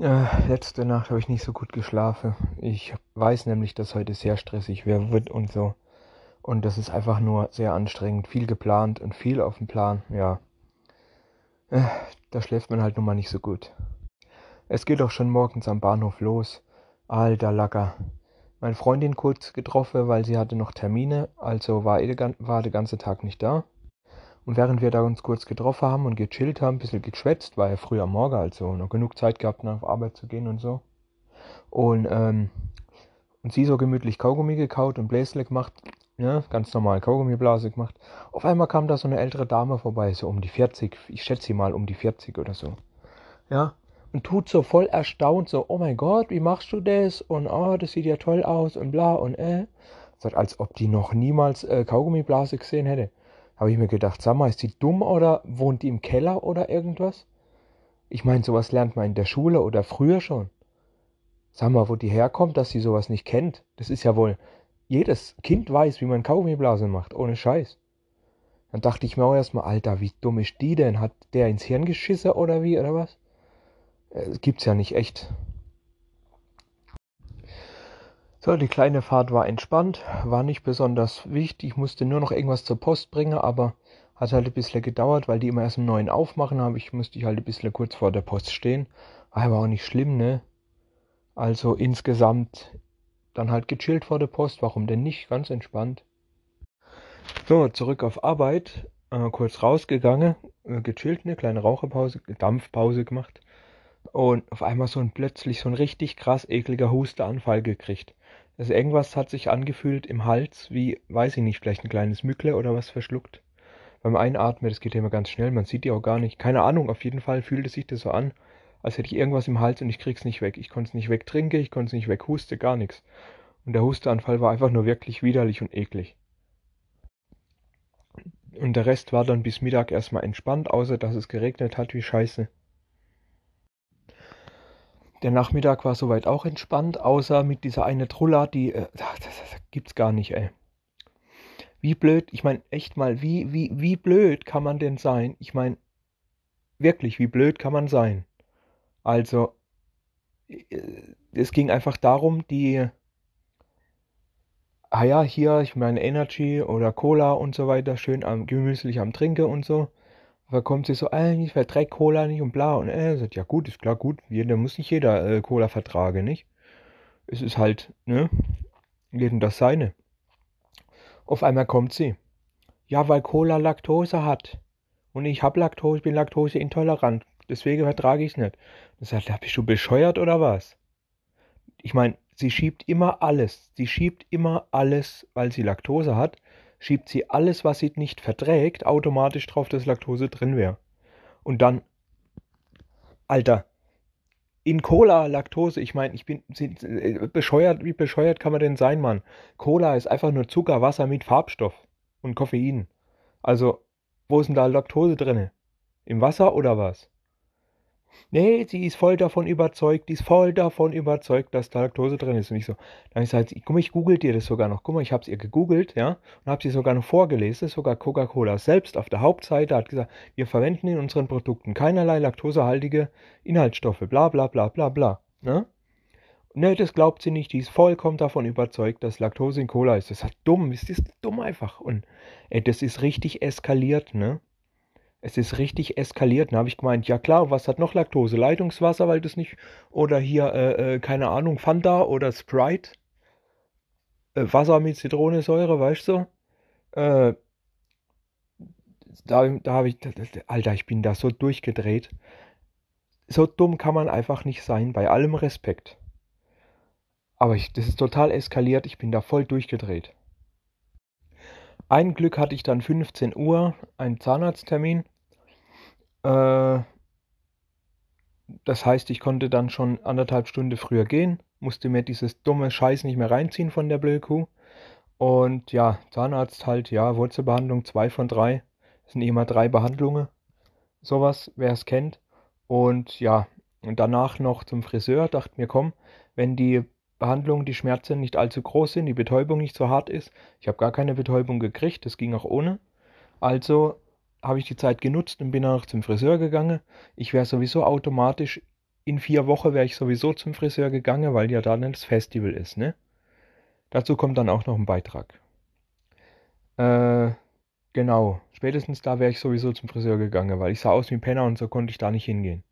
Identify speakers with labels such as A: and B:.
A: Äh, letzte Nacht habe ich nicht so gut geschlafen. Ich weiß nämlich, dass heute sehr stressig wird und so. Und das ist einfach nur sehr anstrengend. Viel geplant und viel auf dem Plan. Ja. Äh, da schläft man halt nun mal nicht so gut. Es geht auch schon morgens am Bahnhof los. Alter Lacker. Meine Freundin kurz getroffen, weil sie hatte noch Termine, also war, war der ganze Tag nicht da. Und während wir da uns kurz getroffen haben und gechillt haben, ein bisschen geschwätzt, war ja früh am Morgen, also noch genug Zeit gehabt, nach Arbeit zu gehen und so. Und, ähm, und sie so gemütlich Kaugummi gekaut und Bläsle gemacht, ja, ganz normal Kaugummiblase gemacht. Auf einmal kam da so eine ältere Dame vorbei, so um die 40, ich schätze sie mal um die 40 oder so. Ja, und tut so voll erstaunt, so, oh mein Gott, wie machst du das? Und oh, das sieht ja toll aus und bla und äh. Sagt, als ob die noch niemals äh, Kaugummiblase gesehen hätte. Habe ich mir gedacht, sag mal, ist die dumm oder wohnt die im Keller oder irgendwas? Ich meine, sowas lernt man in der Schule oder früher schon. Sag mal, wo die herkommt, dass sie sowas nicht kennt. Das ist ja wohl, jedes Kind weiß, wie man Kaugummiblasen macht, ohne Scheiß. Dann dachte ich mir auch erstmal, Alter, wie dumm ist die denn? Hat der ins Hirn geschissen oder wie, oder was? Das äh, gibt's ja nicht echt. So, die kleine Fahrt war entspannt, war nicht besonders wichtig. Ich musste nur noch irgendwas zur Post bringen, aber hat halt ein bisschen gedauert, weil die immer erst um neun aufmachen habe. Ich musste halt ein bisschen kurz vor der Post stehen. Aber auch nicht schlimm, ne? Also insgesamt dann halt gechillt vor der Post. Warum denn nicht? Ganz entspannt. So, zurück auf Arbeit. Äh, kurz rausgegangen, äh, gechillt, eine kleine Raucherpause, Dampfpause gemacht. Und auf einmal so ein plötzlich so ein richtig krass ekliger Husteanfall gekriegt. Also irgendwas hat sich angefühlt im Hals, wie, weiß ich nicht, vielleicht ein kleines Mückle oder was verschluckt. Beim Einatmen, das geht ja immer ganz schnell, man sieht die auch gar nicht. Keine Ahnung, auf jeden Fall fühlte sich das so an, als hätte ich irgendwas im Hals und ich krieg's nicht weg. Ich konnte es nicht wegtrinken, ich konnte es nicht weghuste, gar nichts. Und der Husteanfall war einfach nur wirklich widerlich und eklig. Und der Rest war dann bis Mittag erstmal entspannt, außer dass es geregnet hat wie scheiße. Der Nachmittag war soweit auch entspannt, außer mit dieser eine Trulla, die äh, das, das gibt's gar nicht, ey. Wie blöd, ich meine, echt mal, wie, wie, wie blöd kann man denn sein? Ich meine, wirklich, wie blöd kann man sein? Also, äh, es ging einfach darum, die, ah ja, hier, ich meine, Energy oder Cola und so weiter, schön am, gemütlich am Trinken und so. Da kommt sie so, äh, ich verträgt Cola nicht und bla. Und er sagt, ja gut, ist klar, gut, jeder muss nicht jeder äh, Cola vertragen, nicht? Es ist halt, ne? Jedem das seine. Auf einmal kommt sie. Ja, weil Cola Laktose hat. Und ich hab Laktose, ich bin laktoseintolerant. Deswegen vertrage ich es nicht. Dann sagt er, bist du bescheuert oder was? Ich meine, sie schiebt immer alles. Sie schiebt immer alles, weil sie Laktose hat schiebt sie alles, was sie nicht verträgt, automatisch drauf, dass Laktose drin wäre. Und dann, Alter, in Cola Laktose, ich meine, ich bin äh, bescheuert, wie bescheuert kann man denn sein, Mann? Cola ist einfach nur Zucker, Wasser mit Farbstoff und Koffein. Also, wo ist denn da Laktose drin? Im Wasser oder was? Nee, sie ist voll davon überzeugt, die ist voll davon überzeugt, dass da Laktose drin ist. Und ich so, dann ich gesagt, guck mal, ich google dir das sogar noch. Guck mal, ich habe es ihr gegoogelt, ja, und habe sie sogar noch vorgelesen. Sogar Coca-Cola selbst auf der Hauptseite hat gesagt, wir verwenden in unseren Produkten keinerlei laktosehaltige Inhaltsstoffe, bla bla bla bla bla. Ne? Ne, das glaubt sie nicht. Die ist vollkommen davon überzeugt, dass Laktose in Cola ist. Das ist dumm. Das ist dumm einfach. Und ey, das ist richtig eskaliert, ne? Es ist richtig eskaliert. Dann habe ich gemeint, ja klar, was hat noch Laktose? Leitungswasser, weil das nicht. Oder hier, äh, äh, keine Ahnung, Fanta oder Sprite. Äh, Wasser mit Zitronensäure, weißt du? Äh, da, da habe ich. Alter, ich bin da so durchgedreht. So dumm kann man einfach nicht sein, bei allem Respekt. Aber ich, das ist total eskaliert, ich bin da voll durchgedreht. Ein Glück hatte ich dann 15 Uhr einen Zahnarzttermin. Äh, das heißt, ich konnte dann schon anderthalb Stunden früher gehen, musste mir dieses dumme Scheiß nicht mehr reinziehen von der Blödkuh. Und ja, Zahnarzt halt, ja, Wurzelbehandlung, zwei von drei. Das sind immer drei Behandlungen. Sowas, wer es kennt. Und ja, und danach noch zum Friseur, dachte mir, komm, wenn die Behandlung die Schmerzen nicht allzu groß sind, die Betäubung nicht so hart ist. Ich habe gar keine Betäubung gekriegt, das ging auch ohne. Also habe ich die Zeit genutzt und bin dann noch zum Friseur gegangen. Ich wäre sowieso automatisch in vier Wochen wäre ich sowieso zum Friseur gegangen, weil ja dann das Festival ist, ne? Dazu kommt dann auch noch ein Beitrag. Äh, genau. Spätestens da wäre ich sowieso zum Friseur gegangen, weil ich sah aus wie ein Penner und so konnte ich da nicht hingehen.